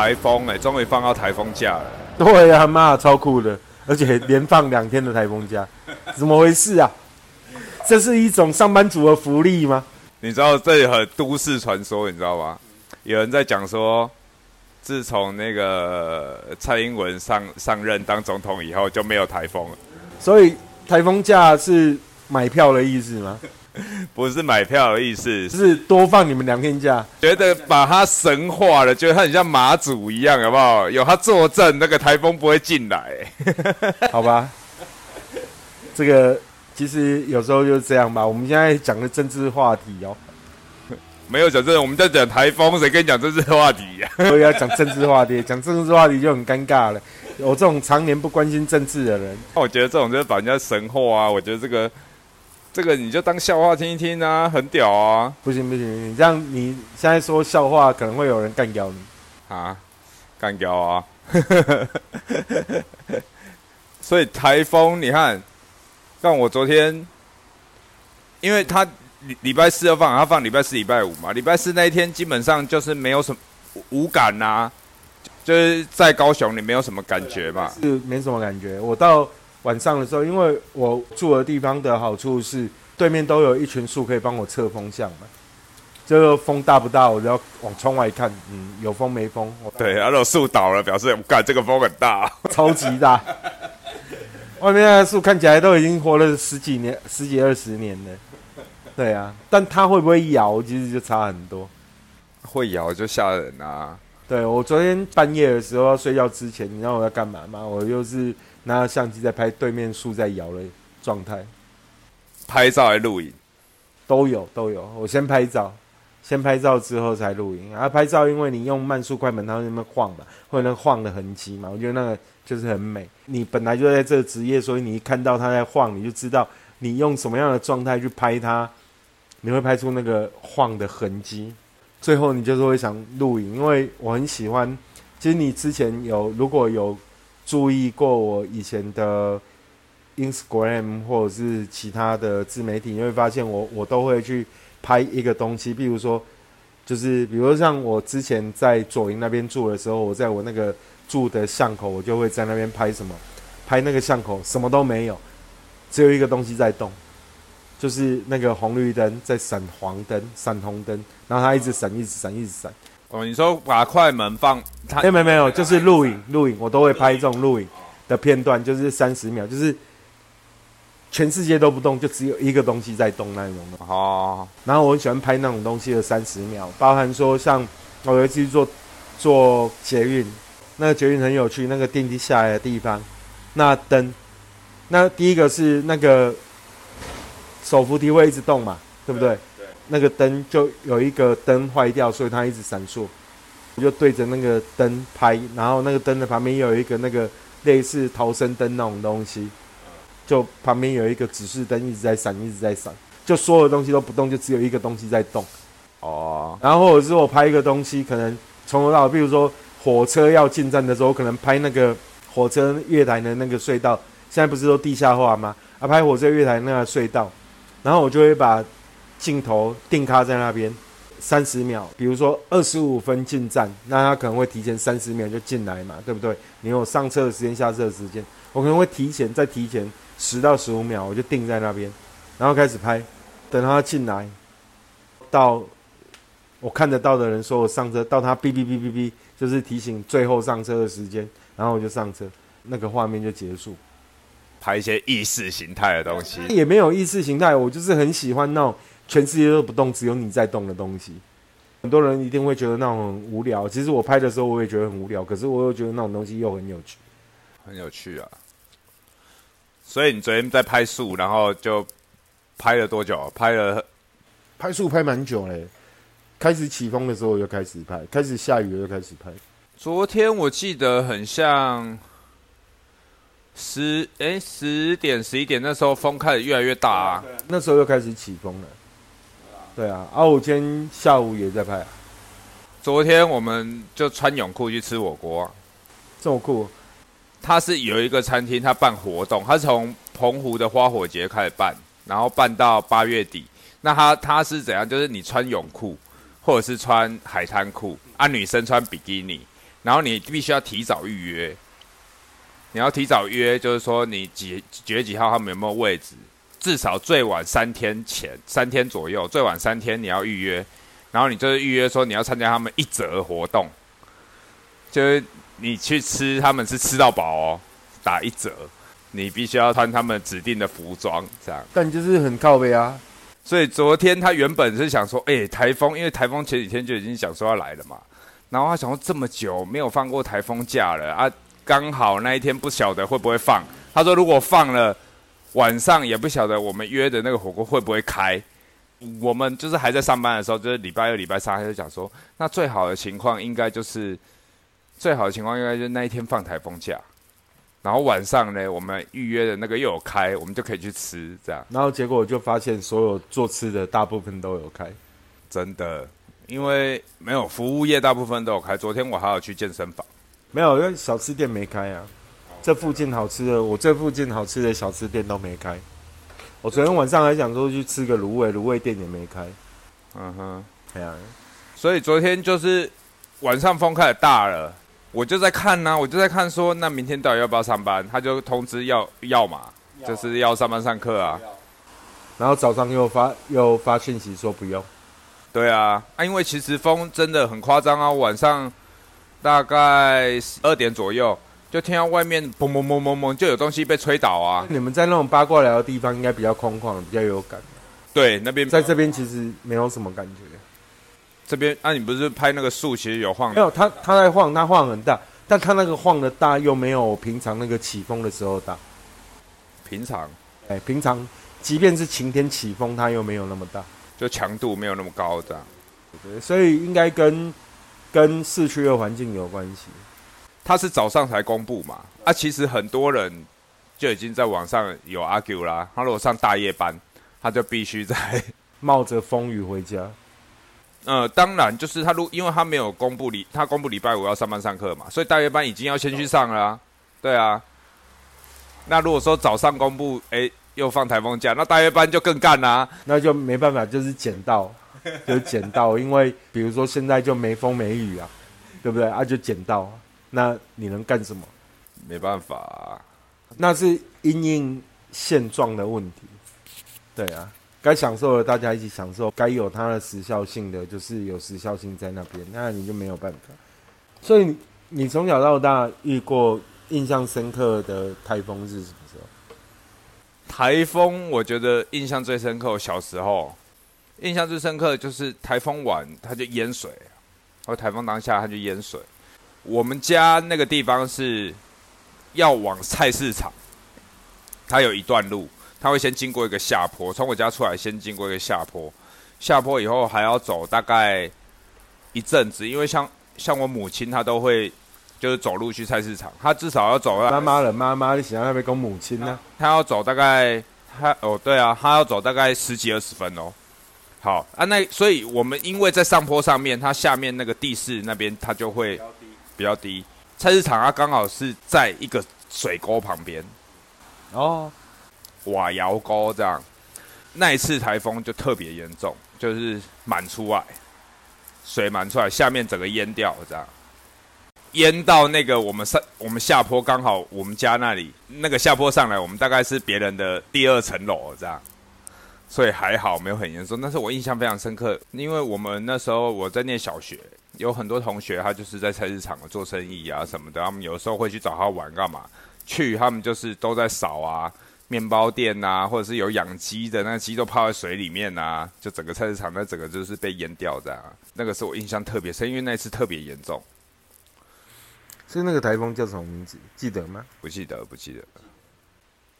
哎，台风哎，终于放到台风假了。对呀，妈，超酷的，而且连放两天的台风假，怎么回事啊？这是一种上班族的福利吗？你知道这很都市传说，你知道吗？有人在讲说，自从那个蔡英文上上任当总统以后，就没有台风了。所以台风假是买票的意思吗？不是买票的意思，是多放你们两天假。觉得把他神化了，觉得它很像马祖一样，好不好？有他作证，那个台风不会进来。好吧，这个其实有时候就是这样吧。我们现在讲的政治话题哦，没有讲这，我们在讲台风，谁跟你讲政治话题呀？所以要讲政治话题，讲政治话题就很尴尬了。我这种常年不关心政治的人，我觉得这种就是把人家神化啊。我觉得这个。这个你就当笑话听一听啊，很屌啊！不行不行，你这样你现在说笑话，可能会有人干掉你啊，干掉啊！所以台风，你看，像我昨天，因为他礼礼拜四要放，他放礼拜四、礼拜五嘛。礼拜四那一天基本上就是没有什么无感呐，就是在高雄你没有什么感觉嘛，是没什么感觉。我到。晚上的时候，因为我住的地方的好处是对面都有一群树可以帮我测风向嘛。这个风大不大，我就要往窗外看，嗯，有风没风。对，然后树倒了，表示我干这个风很大，超级大。外面的树看起来都已经活了十几年、十几二十年了。对啊，但它会不会摇，其实就差很多。会摇就吓人啊！对我昨天半夜的时候睡觉之前，你知道我在干嘛吗？我就是。拿相机在拍对面树在摇的状态，拍照还录影，都有都有。我先拍照，先拍照之后才录影。然后拍照，因为你用慢速快门，它会那么晃嘛，会有那个晃的痕迹嘛。我觉得那个就是很美。你本来就在这个职业，所以你一看到它在晃，你就知道你用什么样的状态去拍它，你会拍出那个晃的痕迹。最后你就是会想录影，因为我很喜欢。其实你之前有如果有。注意过我以前的 Instagram 或者是其他的自媒体，你会发现我我都会去拍一个东西，比如说，就是比如像我之前在左营那边住的时候，我在我那个住的巷口，我就会在那边拍什么，拍那个巷口什么都没有，只有一个东西在动，就是那个红绿灯在闪黄灯、闪红灯，然后它一直闪、一直闪、一直闪。哦，你说把快门放？没有没有没有，就是录影录影，我都会拍这种录影的片段，就是三十秒，就是全世界都不动，就只有一个东西在动那种的。哦。然后我很喜欢拍那种东西的三十秒，包含说像我有一次做做捷运，那个捷运很有趣，那个电梯下来的地方，那灯，那第一个是那个手扶梯会一直动嘛，对不对？那个灯就有一个灯坏掉，所以它一直闪烁。我就对着那个灯拍，然后那个灯的旁边有一个那个类似逃生灯那种东西，就旁边有一个指示灯一直在闪，一直在闪。就所有东西都不动，就只有一个东西在动。哦。然后或者是我拍一个东西，可能从头到尾，比如说火车要进站的时候，可能拍那个火车月台的那个隧道，现在不是都地下化吗？啊，拍火车月台那个隧道，然后我就会把。镜头定卡在那边，三十秒，比如说二十五分进站，那他可能会提前三十秒就进来嘛，对不对？你有上车的时间、下车的时间，我可能会提前再提前十到十五秒，我就定在那边，然后开始拍，等他进来，到我看得到的人说我上车，到他哔哔哔哔哔，就是提醒最后上车的时间，然后我就上车，那个画面就结束。拍一些意识形态的东西，也没有意识形态，我就是很喜欢那种。全世界都不动，只有你在动的东西，很多人一定会觉得那种很无聊。其实我拍的时候，我也觉得很无聊，可是我又觉得那种东西又很有趣，很有趣啊！所以你昨天在拍树，然后就拍了多久？拍了拍树拍蛮久嘞。开始起风的时候就开始拍，开始下雨又开始拍。昨天我记得很像十哎十点十一点那时候风开始越来越大啊，那时候又开始起风了。对啊，啊，我今天下午也在拍啊。昨天我们就穿泳裤去吃火锅，这么酷。他是有一个餐厅，他办活动，他从澎湖的花火节开始办，然后办到八月底。那他他是怎样？就是你穿泳裤，或者是穿海滩裤啊，女生穿比基尼，然后你必须要提早预约。你要提早约，就是说你几几月几号他们有没有位置？至少最晚三天前，三天左右，最晚三天你要预约。然后你就是预约说你要参加他们一折活动，就是你去吃，他们是吃到饱哦，打一折，你必须要穿他们指定的服装，这样。但就是很靠背啊。所以昨天他原本是想说，哎，台风，因为台风前几天就已经想说要来了嘛。然后他想说这么久没有放过台风假了啊。刚好那一天不晓得会不会放，他说如果放了，晚上也不晓得我们约的那个火锅会不会开。我们就是还在上班的时候，就是礼拜二、礼拜三，他就讲说，那最好的情况应该就是，最好的情况应该就是那一天放台风假，然后晚上呢，我们预约的那个又有开，我们就可以去吃这样。然后结果就发现，所有做吃的大部分都有开，真的，因为没有服务业大部分都有开。昨天我还有去健身房。没有，因为小吃店没开啊。这附近好吃的，我这附近好吃的小吃店都没开。我昨天晚上还想说去吃个卤味，卤味店也没开。嗯哼，对啊。所以昨天就是晚上风开始大了，我就在看呢，我就在看说，那明天到底要不要上班？他就通知要要嘛，就是要上班上课啊。然后早上又发又发信息说不用。对啊，啊，因为其实风真的很夸张啊，晚上。大概二点左右，就听到外面砰砰砰砰砰，就有东西被吹倒啊！你们在那种八卦聊的地方，应该比较空旷，比较有感。对，那边在这边其实没有什么感觉。这边啊，你不是拍那个树，其实有晃。没有，它它在晃，它晃很大，但它那个晃的大又没有平常那个起风的时候大。平常，哎，平常即便是晴天起风，它又没有那么大，就强度没有那么高这样。对，所以应该跟。跟市区的环境有关系，他是早上才公布嘛？啊，其实很多人就已经在网上有 argue 啦。他如果上大夜班，他就必须在 冒着风雨回家。呃，当然就是他如因为他没有公布礼，他公布礼拜五要上班上课嘛，所以大夜班已经要先去上了。对啊，那如果说早上公布，哎，又放台风假，那大夜班就更干啦。那就没办法，就是捡到。就捡到，因为比如说现在就没风没雨啊，对不对啊？就捡到，那你能干什么？没办法，那是因应现状的问题。对啊，该享受的大家一起享受，该有它的时效性的就是有时效性在那边，那你就没有办法。所以你从小到大遇过印象深刻的台风是什么时候？台风，我觉得印象最深刻，小时候。印象最深刻的就是台风晚，它就淹水；或台风当下，它就淹水。我们家那个地方是要往菜市场，它有一段路，它会先经过一个下坡。从我家出来，先经过一个下坡，下坡以后还要走大概一阵子，因为像像我母亲，她都会就是走路去菜市场，她至少要走。妈妈了，妈妈，你想要那边跟母亲呢？她要走大概，她哦对啊，她要走大概十几二十分哦。好啊，那所以我们因为在上坡上面，它下面那个地势那边它就会比较低。菜市场它刚好是在一个水沟旁边，哦，瓦窑沟这样。那一次台风就特别严重，就是满出来，水满出来，下面整个淹掉这样，淹到那个我们上我们下坡刚好我们家那里那个下坡上来，我们大概是别人的第二层楼这样。所以还好没有很严重，但是我印象非常深刻，因为我们那时候我在念小学，有很多同学他就是在菜市场做生意啊什么的，他们有时候会去找他玩干嘛？去他们就是都在扫啊，面包店啊，或者是有养鸡的，那鸡都泡在水里面啊，就整个菜市场那整个就是被淹掉这样。那个是我印象特别深，因为那次特别严重。是那个台风叫什么名字？记得吗？不记得，不记得。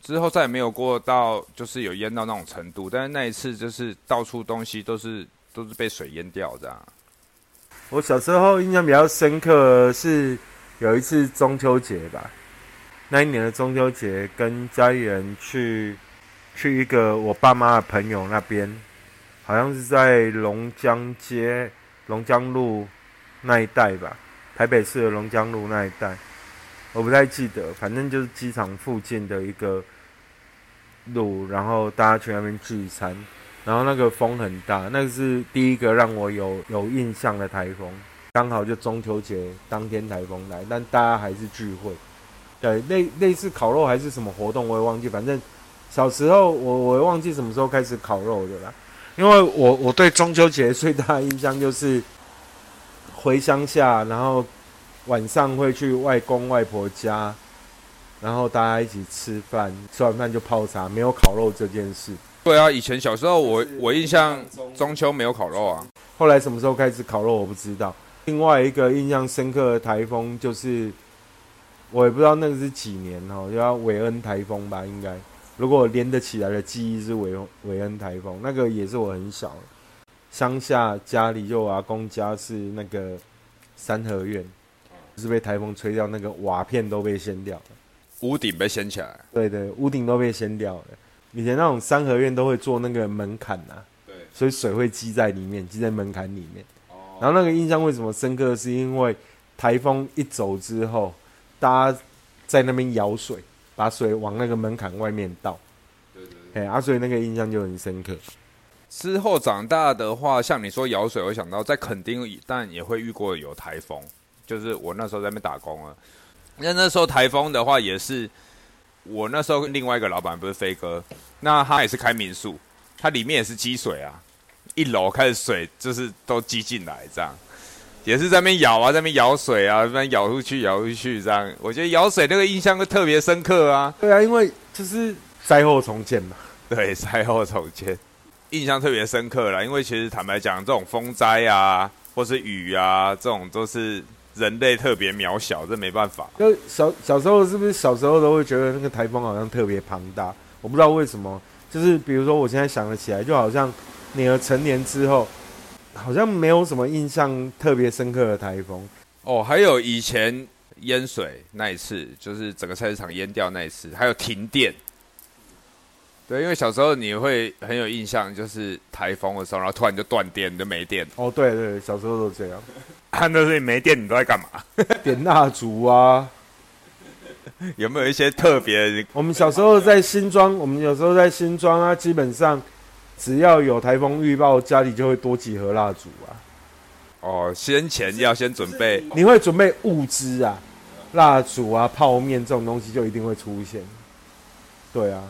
之后再也没有过到，就是有淹到那种程度，但是那一次就是到处东西都是都是被水淹掉这样。我小时候印象比较深刻是有一次中秋节吧，那一年的中秋节跟家里人去去一个我爸妈的朋友那边，好像是在龙江街龙江路那一带吧，台北市的龙江路那一带。我不太记得，反正就是机场附近的一个路，然后大家去那边聚餐，然后那个风很大，那个是第一个让我有有印象的台风，刚好就中秋节当天台风来，但大家还是聚会，对，类类似烤肉还是什么活动我也忘记，反正小时候我我忘记什么时候开始烤肉的啦，因为我我对中秋节最大的印象就是回乡下，然后晚上会去外公外婆家。然后大家一起吃饭，吃完饭就泡茶，没有烤肉这件事。对啊，以前小时候我我印象中秋没有烤肉啊。后来什么时候开始烤肉我不知道。另外一个印象深刻的台风就是，我也不知道那个是几年哦，叫韦恩台风吧，应该。如果连得起来的记忆是韦韦恩台风，那个也是我很小，乡下家里就阿公家是那个三合院，是被台风吹掉，那个瓦片都被掀掉了。屋顶被掀起来，对对，屋顶都被掀掉了。以前那种三合院都会做那个门槛呐，对，所以水会积在里面，积在门槛里面。哦。然后那个印象为什么深刻？是因为台风一走之后，大家在那边舀水，把水往那个门槛外面倒。对对对。哎，啊，所以那个印象就很深刻。之后长大的话，像你说舀水，我想到在垦丁，但也会遇过有台风，就是我那时候在那边打工啊。那那时候台风的话，也是我那时候另外一个老板不是飞哥，那他也是开民宿，他里面也是积水啊，一楼开始水就是都积进来，这样也是在那边舀啊，在那边舀水啊，那边舀出去舀出去这样，我觉得舀水那个印象会特别深刻啊。对啊，因为就是灾后重建嘛。对，灾后重建，印象特别深刻了。因为其实坦白讲，这种风灾啊，或是雨啊，这种都是。人类特别渺小，这没办法。就小小时候是不是小时候都会觉得那个台风好像特别庞大？我不知道为什么。就是比如说，我现在想了起来，就好像你儿成年之后，好像没有什么印象特别深刻的台风。哦，还有以前淹水那一次，就是整个菜市场淹掉那一次，还有停电。对，因为小时候你会很有印象，就是台风的时候，然后突然就断电，就没电。哦，对对，小时候都这样。看到是没电，你都在干嘛？点蜡烛啊？有没有一些特别？我们小时候在新庄，我们有时候在新庄啊，基本上只要有台风预报，家里就会多几盒蜡烛啊。哦，先前要先准备，你会准备物资啊？蜡烛啊、泡面这种东西就一定会出现。对啊。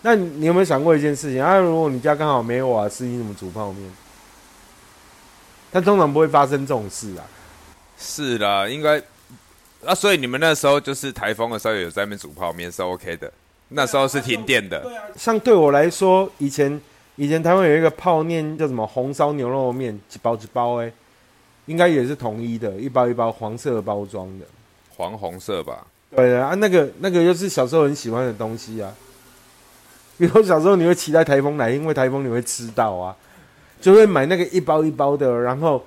那你有没有想过一件事情啊？如果你家刚好没有瓦斯，你怎么煮泡面？但通常不会发生这种事啊。是啦，应该啊，所以你们那时候就是台风的时候有在那边煮泡面是 OK 的。那时候是停电的。对啊。像对我来说，以前以前台湾有一个泡面叫什么红烧牛肉面，几包几包哎，应该也是统一的，一包一包黄色包装的，黄红色吧？对啊，那个那个又是小时候很喜欢的东西啊。比如小时候你会期待台风来，因为台风你会吃到啊，就会买那个一包一包的，然后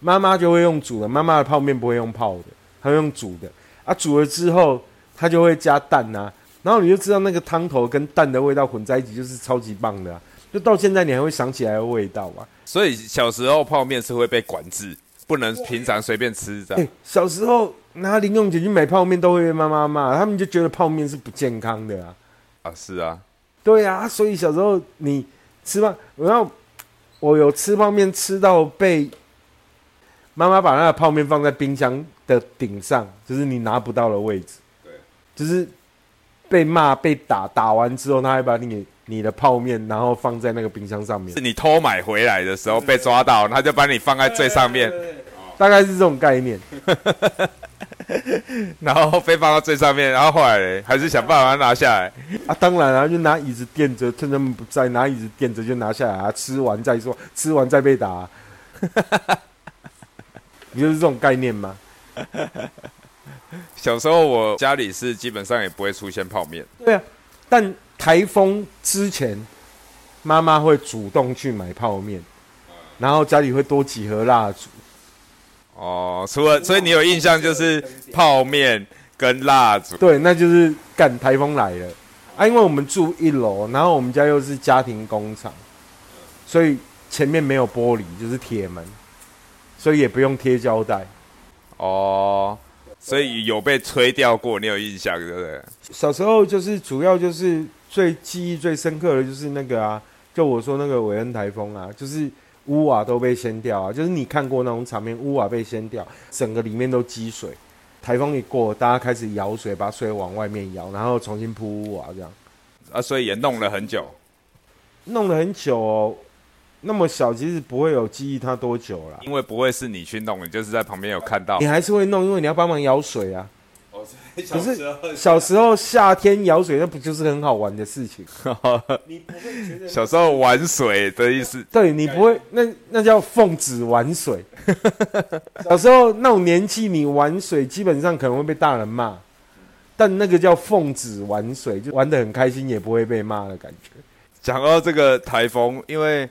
妈妈就会用煮的，妈妈的泡面不会用泡的，她用煮的啊，煮了之后她就会加蛋呐，然后你就知道那个汤头跟蛋的味道混在一起就是超级棒的，就到现在你还会想起来的味道啊。所以小时候泡面是会被管制，不能平常随便吃的。小时候拿零用钱去买泡面都会被妈妈骂，他们就觉得泡面是不健康的啊。啊，是啊。对啊，所以小时候你吃饭，然后我有吃泡面吃到被妈妈把那个泡面放在冰箱的顶上，就是你拿不到的位置。对，就是被骂被打，打完之后他还把你你的泡面然后放在那个冰箱上面。是你偷买回来的时候被抓到，他就把你放在最上面，大概是这种概念。然后被放到最上面，然后后来还是想办法拿下来啊！当然啊，就拿椅子垫着，趁他们不在，拿椅子垫着就拿下来啊！吃完再说，吃完再被打，不就是这种概念吗？小时候我家里是基本上也不会出现泡面，对啊，但台风之前，妈妈会主动去买泡面，然后家里会多几盒蜡烛。哦，除了所以你有印象就是泡面跟蜡烛，对，那就是干台风来了啊！因为我们住一楼，然后我们家又是家庭工厂，所以前面没有玻璃，就是铁门，所以也不用贴胶带。哦，所以有被吹掉过，你有印象对不对？小时候就是主要就是最记忆最深刻的就是那个啊，就我说那个韦恩台风啊，就是屋瓦都被掀掉啊，就是你看过那种场面，屋瓦被掀掉，整个里面都积水。台风一过，大家开始舀水，把水往外面舀，然后重新铺屋瓦这样。啊，所以也弄了很久，弄了很久哦。那么小，其实不会有记忆它多久了，因为不会是你去弄，你就是在旁边有看到。你还是会弄，因为你要帮忙舀水啊。可是小时候夏天舀水，那不就是很好玩的事情？你不会觉得小时候玩水的意思？对你不会，那那叫奉旨玩水。小时候那种年纪，你玩水基本上可能会被大人骂，但那个叫奉旨玩水，就玩的很开心，也不会被骂的感觉。讲到这个台风，因为。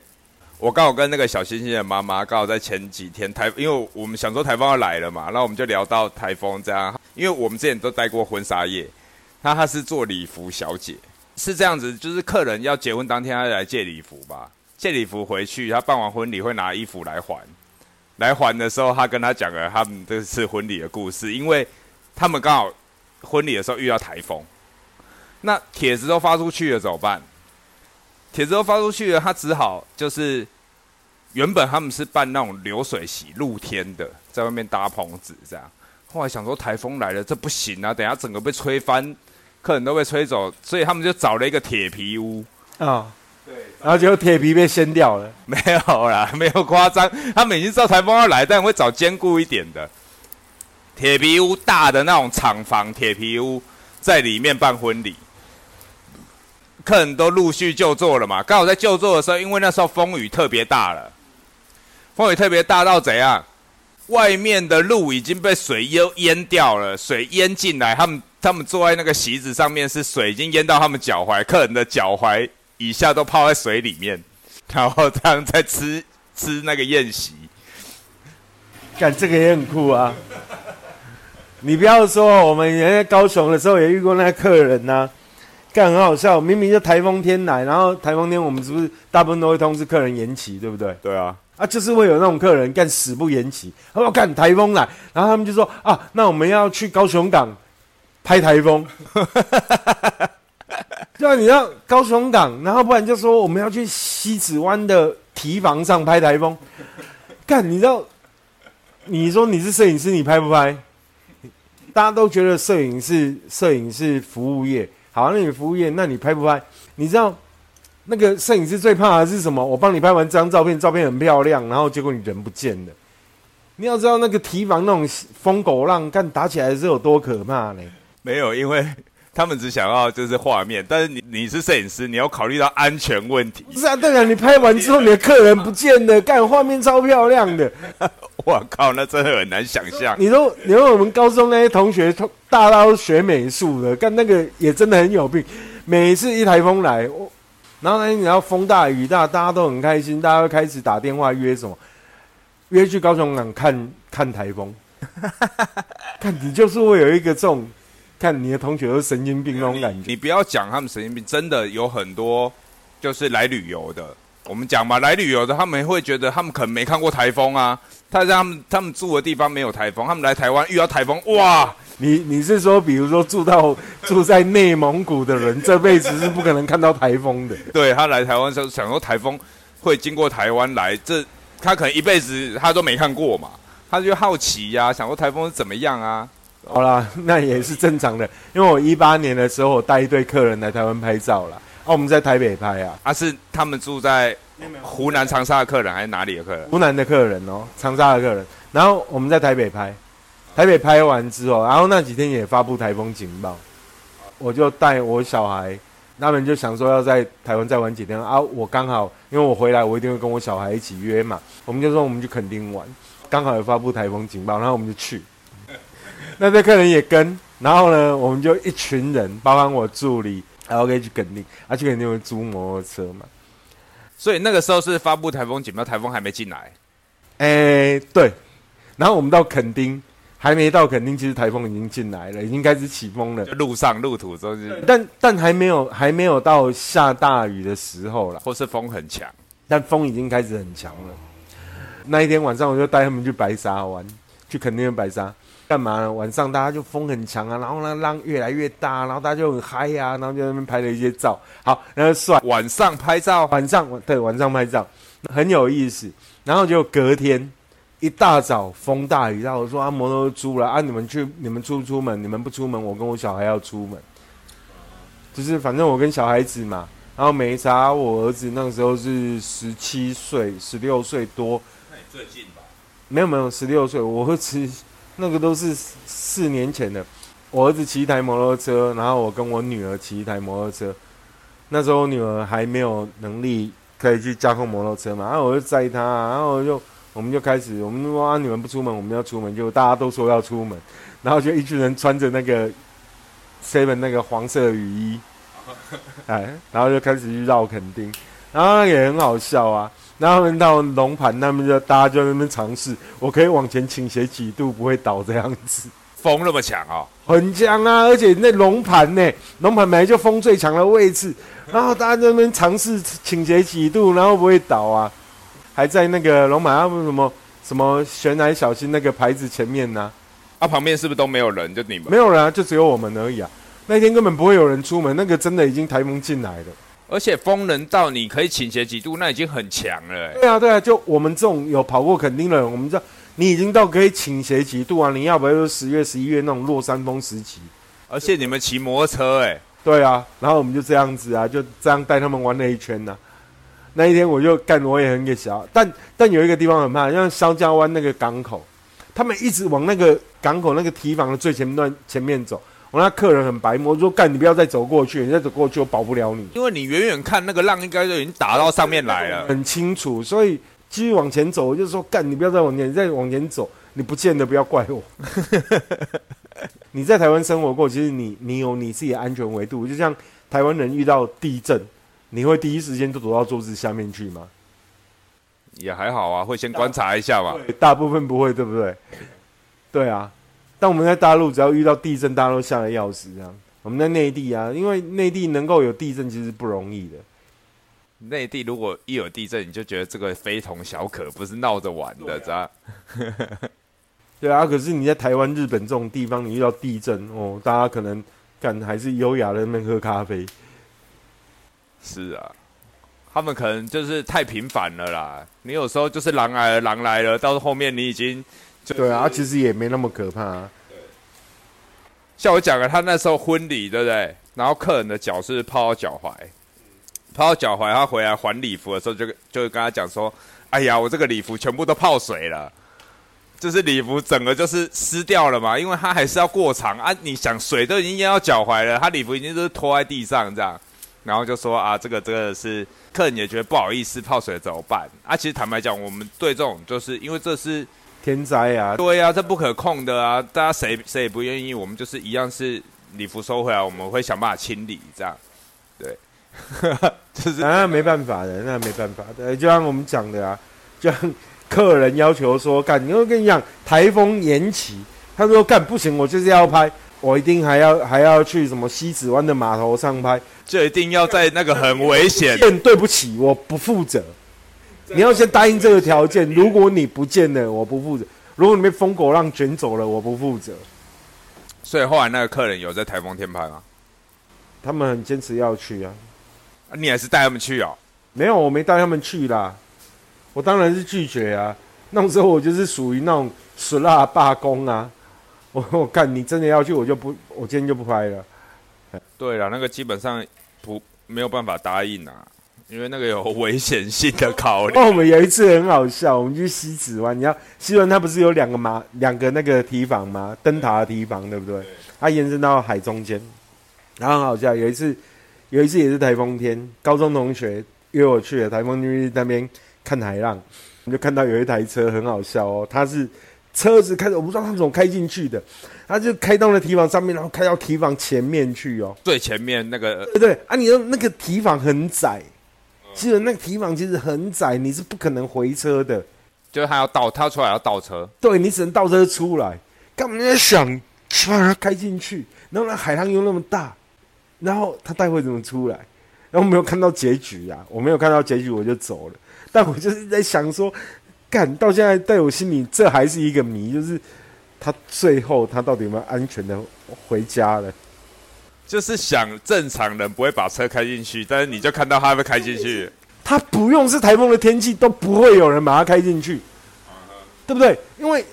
我刚好跟那个小星星的妈妈刚好在前几天台，因为我们想说台风要来了嘛，那我们就聊到台风这样。因为我们之前都待过婚纱业，她她是做礼服小姐，是这样子，就是客人要结婚当天，她来借礼服吧，借礼服回去，她办完婚礼会拿衣服来还，来还的时候，她跟她讲了他们这次婚礼的故事，因为他们刚好婚礼的时候遇到台风，那帖子都发出去了怎么办？帖子都发出去了，他只好就是。原本他们是办那种流水席，露天的，在外面搭棚子这样。后来想说台风来了，这不行啊，等下整个被吹翻，客人都被吹走，所以他们就找了一个铁皮屋啊。对，然后结果铁皮被掀掉了。没有啦，没有夸张，他们已经知道台风要来，但会找坚固一点的铁皮屋，大的那种厂房铁皮屋，在里面办婚礼。客人都陆续就座了嘛，刚好在就座的时候，因为那时候风雨特别大了。风雨特别大到怎样？外面的路已经被水淹淹掉了，水淹进来，他们他们坐在那个席子上面，是水已经淹到他们脚踝，客人的脚踝以下都泡在水里面，然后这样在吃吃那个宴席。干这个也很酷啊！你不要说，我们原在高雄的时候也遇过那个客人呐，干很好笑，明明就台风天来，然后台风天我们是不是大部分都会通知客人延期，对不对？对啊。啊，就是会有那种客人干死不延期，他说干台风来，然后他们就说啊，那我们要去高雄港拍台风，对啊，你要高雄港，然后不然就说我们要去西子湾的堤防上拍台风，干，你知道，你说你是摄影师，你拍不拍？大家都觉得摄影是摄影是服务业，好，那你服务业，那你拍不拍？你知道？那个摄影师最怕的是什么？我帮你拍完这张照片，照片很漂亮，然后结果你人不见了。你要知道那个提防那种疯狗浪，干打起来是有多可怕呢？没有，因为他们只想要就是画面，但是你你是摄影师，你要考虑到安全问题。是啊，对啊，你拍完之后你的客人不见了，干画面超漂亮的。我靠，那真的很难想象。你说，你说我们高中那些同学，大都学美术的，干那个也真的很有病。每次一台风来，我。然后呢，你要风大雨大，大家都很开心，大家会开始打电话约什么？约去高雄港看看台风。看你就是会有一个这种，看你的同学都神经病那种感觉。你不要讲他们神经病，真的有很多就是来旅游的。我们讲嘛，来旅游的他们会觉得他们可能没看过台风啊，他在他们他们住的地方没有台风，他们来台湾遇到台风，哇！你你是说，比如说住到住在内蒙古的人，这辈子是不可能看到台风的。对他来台湾时候，想说台风会经过台湾来，这他可能一辈子他都没看过嘛，他就好奇呀，想说台风是怎么样啊？好啦，那也是正常的，因为我一八年的时候，我带一堆客人来台湾拍照了，啊，我们在台北拍啊，啊是他们住在湖南长沙的客人还是哪里的客人？湖南的客人哦，长沙的客人，然后我们在台北拍。台北拍完之后，然后那几天也发布台风警报，我就带我小孩，他们就想说要在台湾再玩几天啊。我刚好因为我回来，我一定会跟我小孩一起约嘛。我们就说我们去垦丁玩，刚好有发布台风警报，然后我们就去。那这客人也跟，然后呢，我们就一群人，包含我助理，然后可以去垦丁，而且肯定会租摩托车嘛。所以那个时候是发布台风警报，台风还没进来。哎，对。然后我们到垦丁。还没到，垦丁其实台风已经进来了，已经开始起风了。路上路途都是，但但还没有还没有到下大雨的时候了，或是风很强，但风已经开始很强了。那一天晚上，我就带他们去白沙湾，去垦丁的白沙。干嘛呢？晚上大家就风很强啊，然后呢浪越来越大，然后大家就很嗨呀，然后就在那边拍了一些照。好，然后算晚上拍照，晚上对晚上拍照很有意思。然后就隔天一大早风大雨大，我说啊摩托租了啊，你们去你们出不出门？你们不出门，我跟我小孩要出门。就是反正我跟小孩子嘛，然后没啥。我儿子那个时候是十七岁、十六岁多。那你最近吧？没有没有，十六岁。我儿子那个都是四年前的。我儿子骑一台摩托车，然后我跟我女儿骑一台摩托车。那时候我女儿还没有能力可以去驾控摩托车嘛，然后我就载她，然后我就我们就开始，我们说啊，你们不出门，我们要出门，就大家都说要出门，然后就一群人穿着那个 seven 那个黄色雨衣，哎，然后就开始去绕垦丁，然后也很好笑啊。然后到龙盘，那边就大家就在那边尝试，我可以往前倾斜几度不会倒这样子。风那么强哦，很强啊！而且那龙盘呢，龙盘本来就风最强的位置，然后大家在那边尝试倾斜几度，然后不会倒啊。还在那个龙盘他们什么什么悬崖小心那个牌子前面呢？啊，旁边是不是都没有人？就你们没有人啊，就只有我们而已啊。那天根本不会有人出门，那个真的已经台风进来了。而且风能到你可以倾斜几度，那已经很强了。对啊，对啊，就我们这种有跑过垦丁的人，我们知道你已经到可以倾斜几度啊。你要不要十月、十一月那种落山风时期？而且你们骑摩托车，哎，对啊，然后我们就这样子啊，就这样带他们玩了一圈呢。那一天我就干，我也很给小，但但有一个地方很怕，像肖家湾那个港口，他们一直往那个港口那个堤防的最前段前面走。我那客人很白目，说干你不要再走过去，你再走过去我保不了你，因为你远远看那个浪应该就已经打到上面来了，很清楚，所以继续往前走，我就说干你不要再往前，你再往前走，你不见得不要怪我。你在台湾生活过，其实你你有你自己的安全维度，就像台湾人遇到地震，你会第一时间就躲到桌子下面去吗？也还好啊，会先观察一下吧。大部分不会，对不对？对啊。但我们在大陆，只要遇到地震，大家都吓得要死。这样，我们在内地啊，因为内地能够有地震，其实不容易的。内地如果一有地震，你就觉得这个非同小可，不是闹着玩的，知道？对啊，可是你在台湾、日本这种地方，你遇到地震哦，大家可能敢还是优雅的那边喝咖啡。是啊，他们可能就是太频繁了啦。你有时候就是狼来了，狼来了，到后面你已经。对啊，其实也没那么可怕。对，像我讲了，他那时候婚礼，对不对？然后客人的脚是泡到脚踝，泡到脚踝，他回来还礼服的时候，就就跟他讲说：“哎呀，我这个礼服全部都泡水了，就是礼服整个就是湿掉了嘛，因为他还是要过场啊。你想，水都已经淹到脚踝了，他礼服已经都是拖在地上这样，然后就说啊，这个这个是客人也觉得不好意思，泡水怎么办？啊，其实坦白讲，我们对这种就是因为这是。天灾啊，对啊，这不可控的啊！大家谁谁也不愿意，我们就是一样是礼服收回来，我们会想办法清理，这样，对，就是那没办法的，那没办法的，就像我们讲的啊，就像客人要求说干，你我跟你讲，台风延期，他说干不行，我就是要拍，我一定还要还要去什么西子湾的码头上拍，就一定要在那个很危险，对不起，我不负责。你要先答应这个条件，如果你不见了，我不负责；如果你被疯狗浪卷走了，我不负责。所以后来那个客人有在台风天拍吗？他们很坚持要去啊，你还是带他们去哦？没有，我没带他们去啦。我当然是拒绝啊。那时候我就是属于那种死辣罢工啊。我我看你真的要去，我就不，我今天就不拍了。对了，那个基本上不没有办法答应啊。因为那个有危险性的考虑。哦，我们有一次很好笑，我们去西子湾，你要西湾它不是有两个马两个那个堤防吗？灯塔的堤防，对不对？它延伸到海中间，然后很好笑。有一次，有一次也是台风天，高中同学约我去了台风天那边看海浪，我们就看到有一台车很好笑哦，它是车子开，我不知道它怎么开进去的，它就开到了堤防上面，然后开到堤防前面去哦，最前面那个对对啊，你的那个堤防很窄。其实那个提防其实很窄，你是不可能回车的，就是他要倒，他出来要倒车，对你只能倒车出来。干嘛在想把它开进去？然后那海浪又那么大，然后他待会怎么出来？然后没有看到结局啊！我没有看到结局，我就走了。但我就是在想说，干到现在在我心里这还是一个谜，就是他最后他到底有没有安全的回家了？就是想正常人不会把车开进去，但是你就看到他会开进去。他不用是台风的天气，都不会有人把它开进去，对不对？因为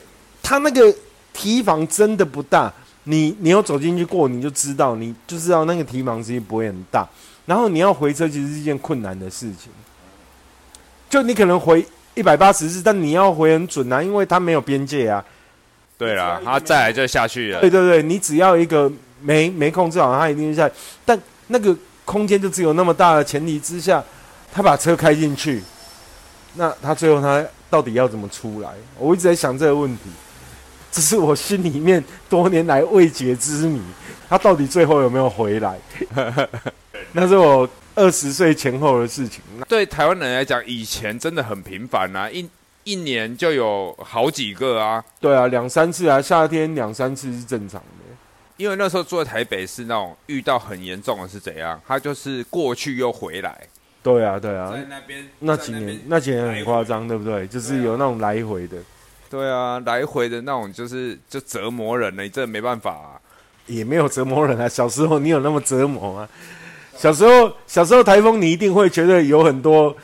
他那个提防真的不大，你你要走进去过，你就知道，你就知道那个提防其实不会很大。然后你要回车，其实是一件困难的事情。就你可能回一百八十次，但你要回很准啊，因为它没有边界啊。对了，他再来就下去了。对对对，你只要一个没没控制好，他一定在。但那个空间就只有那么大的前提之下。他把车开进去，那他最后他到底要怎么出来？我一直在想这个问题，这是我心里面多年来未解之谜。他到底最后有没有回来？那是我二十岁前后的事情。对台湾人来讲，以前真的很频繁啊，一一年就有好几个啊。对啊，两三次啊，夏天两三次是正常的。因为那时候住在台北是那种遇到很严重的是怎样？他就是过去又回来。对啊，对啊，在那边那几年，那几年很夸张，对不对？就是有那种来回的，对啊，来回的那种，就是就折磨人了，你真的没办法。也没有折磨人啊，小时候你有那么折磨吗？小时候，小时候台风你一定会觉得有很多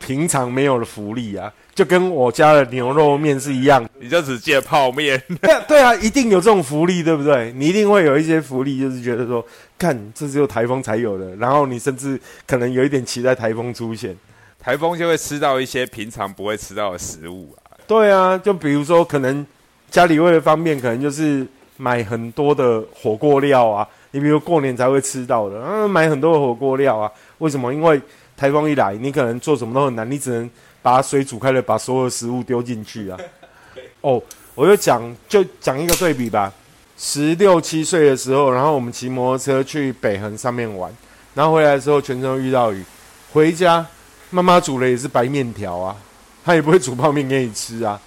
平常没有的福利啊。就跟我家的牛肉面是一样，你就只借泡面。对对啊，一定有这种福利，对不对？你一定会有一些福利，就是觉得说，看这只有台风才有的，然后你甚至可能有一点期待台风出现，台风就会吃到一些平常不会吃到的食物啊。对啊，就比如说，可能家里为了方便，可能就是买很多的火锅料啊。你比如过年才会吃到的，嗯，买很多的火锅料啊。为什么？因为台风一来，你可能做什么都很难，你只能。把水煮开了，把所有食物丢进去啊！哦，我就讲，就讲一个对比吧。十六七岁的时候，然后我们骑摩托车去北横上面玩，然后回来的时候全程遇到雨。回家，妈妈煮的也是白面条啊，她也不会煮泡面给你吃啊。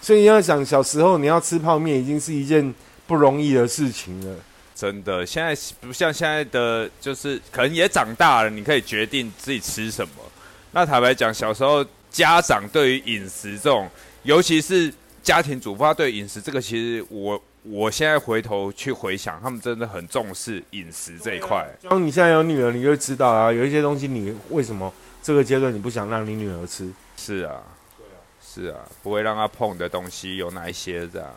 所以你要想，小时候你要吃泡面，已经是一件不容易的事情了。真的，现在不像现在的，就是可能也长大了，你可以决定自己吃什么。那坦白讲，小时候。家长对于饮食这种，尤其是家庭主妇，他对饮食这个，其实我我现在回头去回想，他们真的很重视饮食这一块。当你现在有女儿，你就知道啊，有一些东西你为什么这个阶段你不想让你女儿吃？是啊，是啊，不会让她碰的东西有哪一些这样？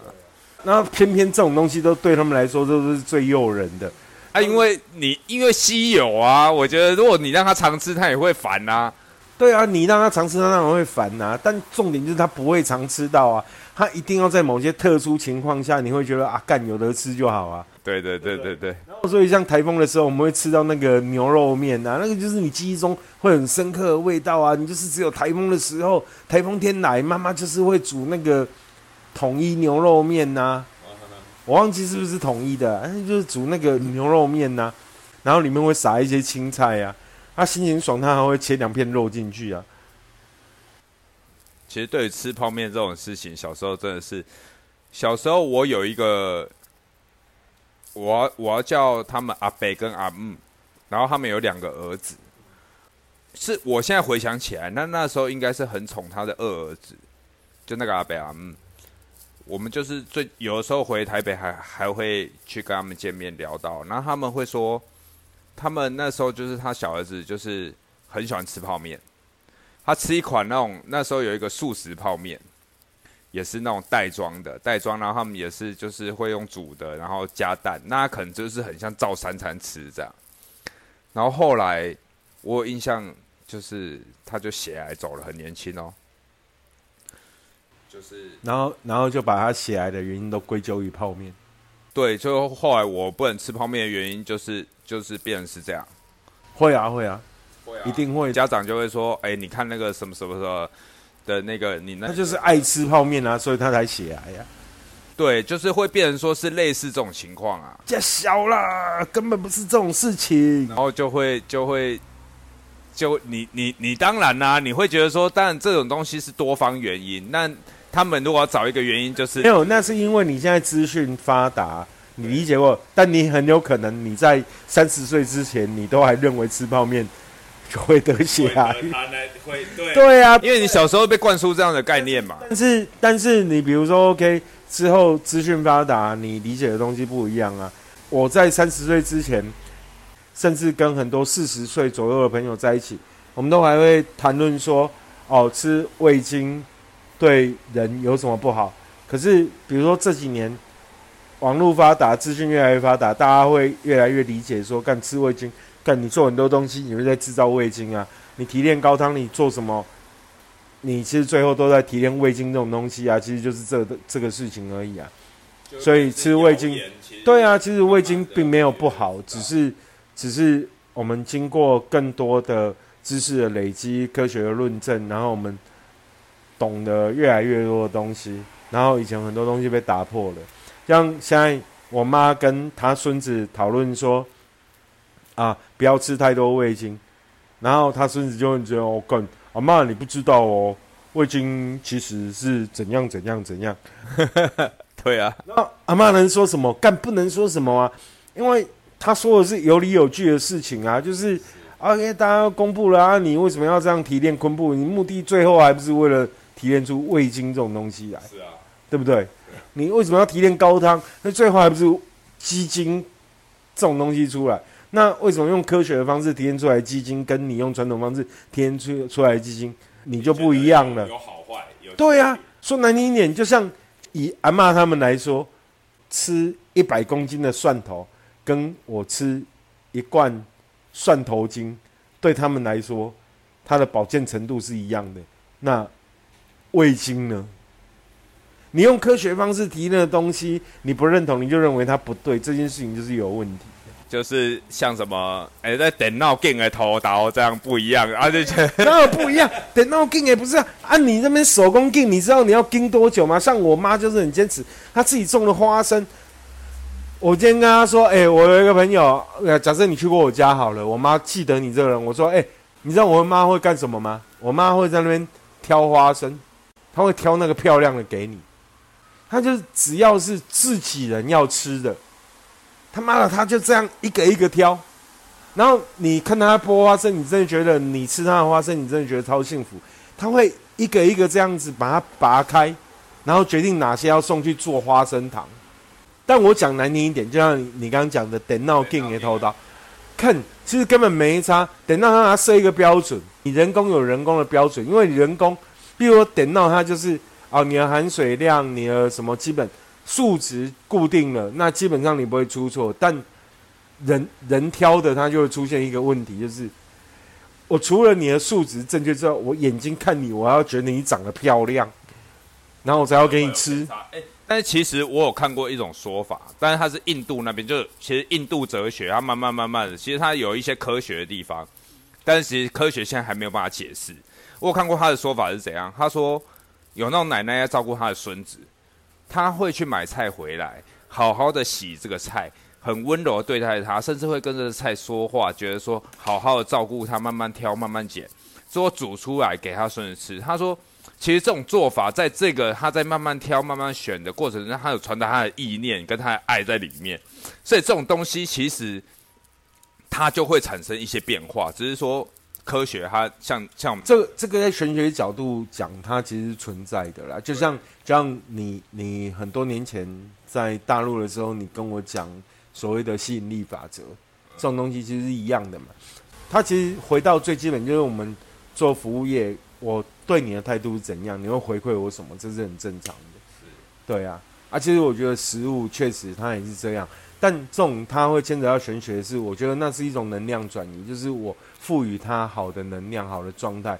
那偏偏这种东西都对他们来说都是最诱人的啊，因为你因为稀有啊，我觉得如果你让他常吃，他也会烦啊。对啊，你让他常吃，他当然会烦呐。但重点就是他不会常吃到啊，他一定要在某些特殊情况下，你会觉得啊，干有得吃就好啊。对对对对对。然后所以像台风的时候，我们会吃到那个牛肉面呐，那个就是你记忆中会很深刻的味道啊。你就是只有台风的时候，台风天来，妈妈就是会煮那个统一牛肉面呐。我忘记是不是统一的，就是煮那个牛肉面呐，然后里面会撒一些青菜呀。他心情爽，他还会切两片肉进去啊。其实对于吃泡面这种事情，小时候真的是，小时候我有一个，我我要叫他们阿北跟阿木，然后他们有两个儿子，是我现在回想起来，那那时候应该是很宠他的二儿子，就那个阿北阿木。我们就是最有的时候回台北还还会去跟他们见面聊到，然后他们会说。他们那时候就是他小儿子，就是很喜欢吃泡面。他吃一款那种那时候有一个素食泡面，也是那种袋装的袋装，然后他们也是就是会用煮的，然后加蛋，那可能就是很像照三餐吃这样。然后后来我有印象就是他就血癌走了，很年轻哦。就是，然后然后就把他血癌的原因都归咎于泡面。对，就后来我不能吃泡面的原因就是。就是变成是这样，会啊会啊，会啊一定会。家长就会说：“哎，你看那个什么什么什么的那个，你那……他就是爱吃泡面啊，所以他才血癌呀。”对，就是会变成说是类似这种情况啊。太小啦，根本不是这种事情。然后就会就会就你你你当然啦，你会觉得说，当然这种东西是多方原因。那他们如果要找一个原因，就是没有，那是因为你现在资讯发达。你理解过，但你很有可能你在三十岁之前，你都还认为吃泡面就会得血癌。会对对啊，因为你小时候被灌输这样的概念嘛。但是但是你比如说，OK，之后资讯发达，你理解的东西不一样啊。我在三十岁之前，甚至跟很多四十岁左右的朋友在一起，我们都还会谈论说，哦，吃味精对人有什么不好？可是比如说这几年。网络发达，资讯越来越发达，大家会越来越理解说，干吃味精，干你做很多东西，你会在制造味精啊。你提炼高汤，你做什么？你其实最后都在提炼味精这种东西啊，其实就是这这个事情而已啊。所以吃味精，对啊，其实味精并没有不好，只是只是我们经过更多的知识的累积、科学的论证，然后我们懂得越来越多的东西，然后以前很多东西被打破了。像现在我妈跟她孙子讨论说，啊，不要吃太多味精，然后她孙子就会觉得哦，干阿妈你不知道哦，味精其实是怎样怎样怎样。对啊，那阿妈能说什么？干不能说什么啊？因为他说的是有理有据的事情啊，就是，OK，大家公布了啊，你为什么要这样提炼昆布？你目的最后还不是为了提炼出味精这种东西来？是啊，对不对？你为什么要提炼高汤？那最后还不是鸡精这种东西出来？那为什么用科学的方式提炼出来鸡精，跟你用传统方式提炼出出来的鸡精，你就不一样了？有好坏，有对呀。说难听一点，就像以阿妈他们来说，吃一百公斤的蒜头，跟我吃一罐蒜头精，对他们来说，它的保健程度是一样的。那味精呢？你用科学方式提炼的东西，你不认同，你就认为它不对，这件事情就是有问题。就是像什么，哎，在电脑镜的头刀这样不一样啊？这哪有不一样？电脑镜也不是啊。啊，你那边手工镜，你知道你要盯多久吗？像我妈就是很坚持，她自己种的花生。我今天跟她说，哎，我有一个朋友，假设你去过我家好了，我妈记得你这个人。我说，哎，你知道我妈会干什么吗？我妈会在那边挑花生，他会挑那个漂亮的给你。他就只要是自己人要吃的，他妈的，他就这样一个一个挑，然后你看到他剥花生，你真的觉得你吃他的花生，你真的觉得超幸福。他会一个一个这样子把它拔开，然后决定哪些要送去做花生糖。但我讲难听一点，就像你刚刚讲的，等到给也偷到，看其实根本没差。等到他设一个标准，你人工有人工的标准，因为人工，比如说等到它就是。哦，你的含水量，你的什么基本数值固定了，那基本上你不会出错。但人人挑的，它就会出现一个问题，就是我除了你的数值正确之后，我眼睛看你，我要觉得你长得漂亮，然后我才要给你吃。但是其实我有看过一种说法，但是它是印度那边，就是其实印度哲学，它慢慢慢慢的，其实它有一些科学的地方，但是其实科学现在还没有办法解释。我看过他的说法是怎样，他说。有那种奶奶要照顾她的孙子，他会去买菜回来，好好的洗这个菜，很温柔的对待他，甚至会跟着菜说话，觉得说好好的照顾他，慢慢挑，慢慢剪，最后煮出来给他孙子吃。他说，其实这种做法，在这个他在慢慢挑、慢慢选的过程中，他有传达他的意念跟他的爱在里面，所以这种东西其实它就会产生一些变化，只是说。科学，它像像这个这个在玄学角度讲，它其实存在的啦。就像就像你你很多年前在大陆的时候，你跟我讲所谓的吸引力法则，这种东西其实是一样的嘛。它其实回到最基本，就是我们做服务业，我对你的态度是怎样，你会回馈我什么，这是很正常的。对啊，啊，其实我觉得食物确实它也是这样。但这种它会牵扯到玄学，是我觉得那是一种能量转移，就是我赋予它好的能量、好的状态。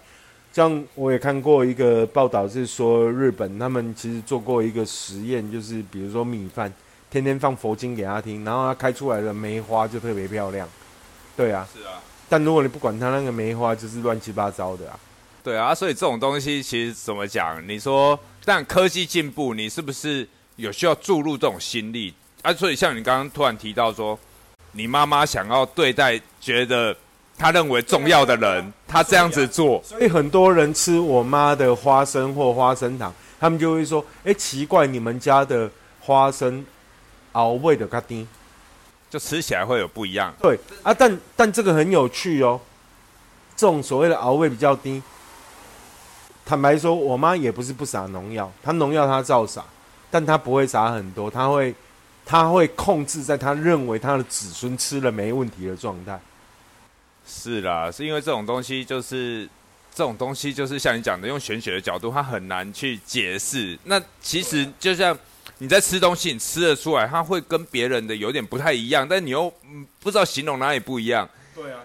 像我也看过一个报道，是说日本他们其实做过一个实验，就是比如说米饭天天放佛经给他听，然后他开出来的梅花就特别漂亮。对啊，是啊。但如果你不管它那个梅花，就是乱七八糟的啊。对啊，所以这种东西其实怎么讲？你说，但科技进步，你是不是有需要注入这种心力？啊，所以像你刚刚突然提到说，你妈妈想要对待觉得她认为重要的人，她这样子做，所以很多人吃我妈的花生或花生糖，他们就会说：“哎，奇怪，你们家的花生熬味的咖丁，就吃起来会有不一样。”对啊，但但这个很有趣哦。这种所谓的熬味比较低。坦白说，我妈也不是不撒农药，她农药她照撒，但她不会撒很多，她会，她会控制在他认为他的子孙吃了没问题的状态。是啦，是因为这种东西就是这种东西就是像你讲的，用玄学的角度，它很难去解释。那其实就像你在吃东西，你吃得出来，它会跟别人的有点不太一样，但你又不知道形容哪里不一样。对啊，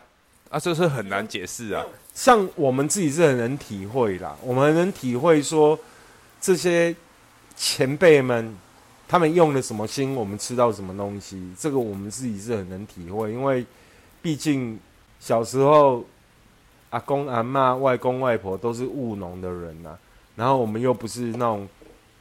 啊，这是很难解释啊。像我们自己是很能体会啦，我们能体会说这些前辈们他们用了什么心，我们吃到什么东西，这个我们自己是很能体会，因为毕竟小时候阿公阿妈、外公外婆都是务农的人呐，然后我们又不是那种。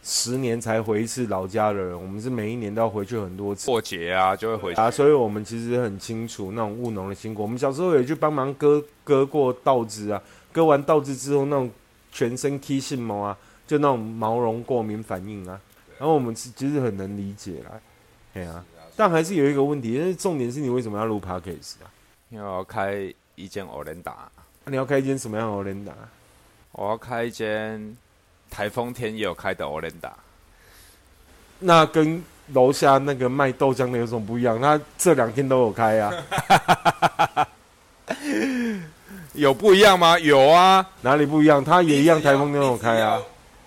十年才回一次老家的人，我们是每一年都要回去很多次过节啊，就会回啊，所以我们其实很清楚那种务农的辛苦。我们小时候也去帮忙割割过稻子啊，割完稻子之后那种全身起性毛啊，就那种毛绒过敏反应啊，然后我们其实很能理解啦，对啊，但还是有一个问题，因为重点是你为什么要录 podcast 啊？要开一间欧联达，你要开一间什么样的欧联达？我要开一间。台风天也有开的欧联达，那跟楼下那个卖豆浆的有什么不一样？他这两天都有开啊，有不一样吗？有啊，哪里不一样？他也一样，台风天有开啊。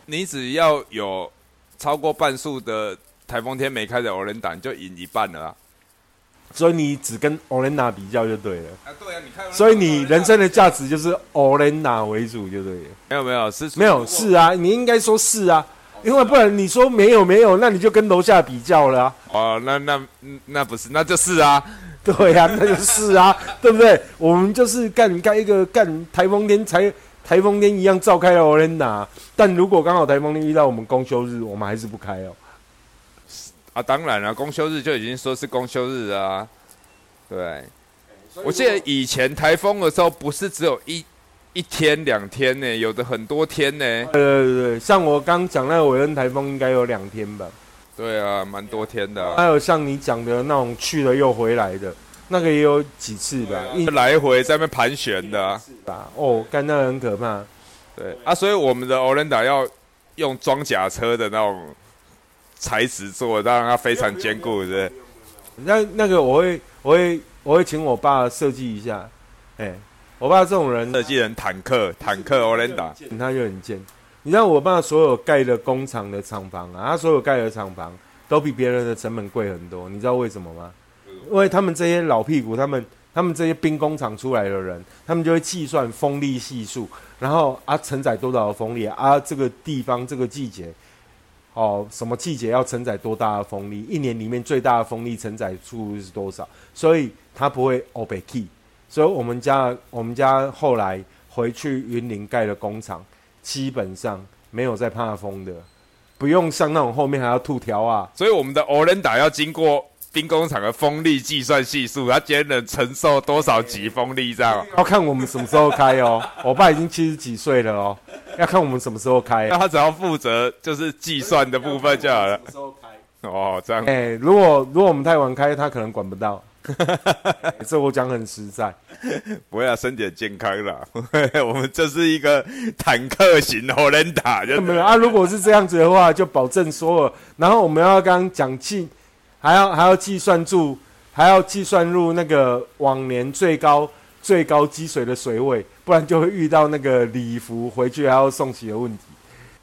你只要有超过半数的台风天没开的欧联达，就赢一半了啊。所以你只跟 Olena 比较就对了啊，对啊，你看，所以你人生的价值就是 Olena 为主就对了。没有没有是没有是啊，你应该说是啊，因为不然你说没有没有，那你就跟楼下比较了。哦，那那那不是，那就是啊，对呀，那就是啊，对不对？我们就是干干一个干台风天才台风天一样召开了 Olena，但如果刚好台风天遇到我们公休日，我们还是不开哦。啊，当然了，公休日就已经说是公休日啊。对，我记得以前台风的时候，不是只有一一天两天呢，有的很多天呢。对对对，像我刚讲那个韦恩台风，应该有两天吧？对啊，蛮多天的。还有像你讲的那种去了又回来的，那个也有几次吧？一来回在那边盘旋的。是吧？哦，干那很可怕。对啊，所以我们的欧伦达要用装甲车的那种。材质做，让它非常坚固，是那那个我会，我会，我会请我爸设计一下。哎，我爸这种人设计人坦克，坦克欧连达，他就很贱。你知道我爸所有盖的工厂的厂房啊，他所有盖的厂房都比别人的成本贵很多。你知道为什么吗？因为他们这些老屁股，他们他们这些兵工厂出来的人，他们就会计算风力系数，然后啊承载多少的风力啊，这个地方这个季节。哦，什么季节要承载多大的风力？一年里面最大的风力承载数是多少？所以它不会 o b e key。所以我们家我们家后来回去云林盖的工厂，基本上没有在怕风的，不用像那种后面还要吐条啊。所以我们的 o r e n d a 要经过。兵工厂的风力计算系数，他今天能承受多少级风力？这样要看我们什么时候开哦。我爸已经七十几岁了哦，要看我们什么时候开。那他只要负责就是计算的部分就好了。什么时候开？哦，这样。哎，如果如果我们太晚开，他可能管不到。这我讲很实在，不会啊，身体健康啦。我们这是一个坦克型的人打，就没有啊。如果是这样子的话，就保证所有。然后我们要刚讲进。还要还要计算住，还要计算入那个往年最高最高积水的水位，不然就会遇到那个礼服回去还要送洗的问题。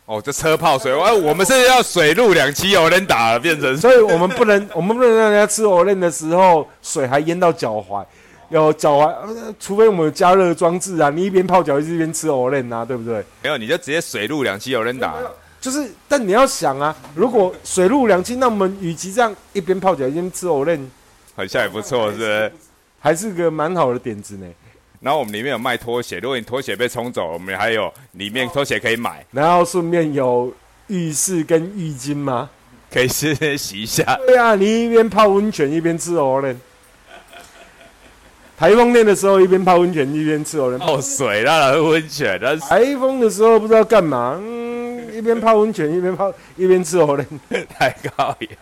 哦，这车泡水，哎，我们是要水陆两栖有人打了，变成，所以我们不能，我们不能让人家吃藕链的时候水还淹到脚踝，有脚踝，除非我们有加热装置啊，你一边泡脚一边吃藕链啊，对不对？没有，你就直接水陆两栖有人打。就是，但你要想啊，如果水陆两栖，那我们与其这样一边泡脚一边吃藕链，好像也不错，是不是？还是个蛮好的点子呢。然后我们里面有卖拖鞋，如果你拖鞋被冲走，我们还有里面拖鞋可以买。然后顺便有浴室跟浴巾吗？可以先洗一下。对啊，你一边泡温泉一边吃藕链。台风天的时候，一边泡温泉一边吃藕链。泡水啦，温泉。台风的时候不知道干嘛。一边泡温泉，一边泡，一边吃藕莲，太高雅！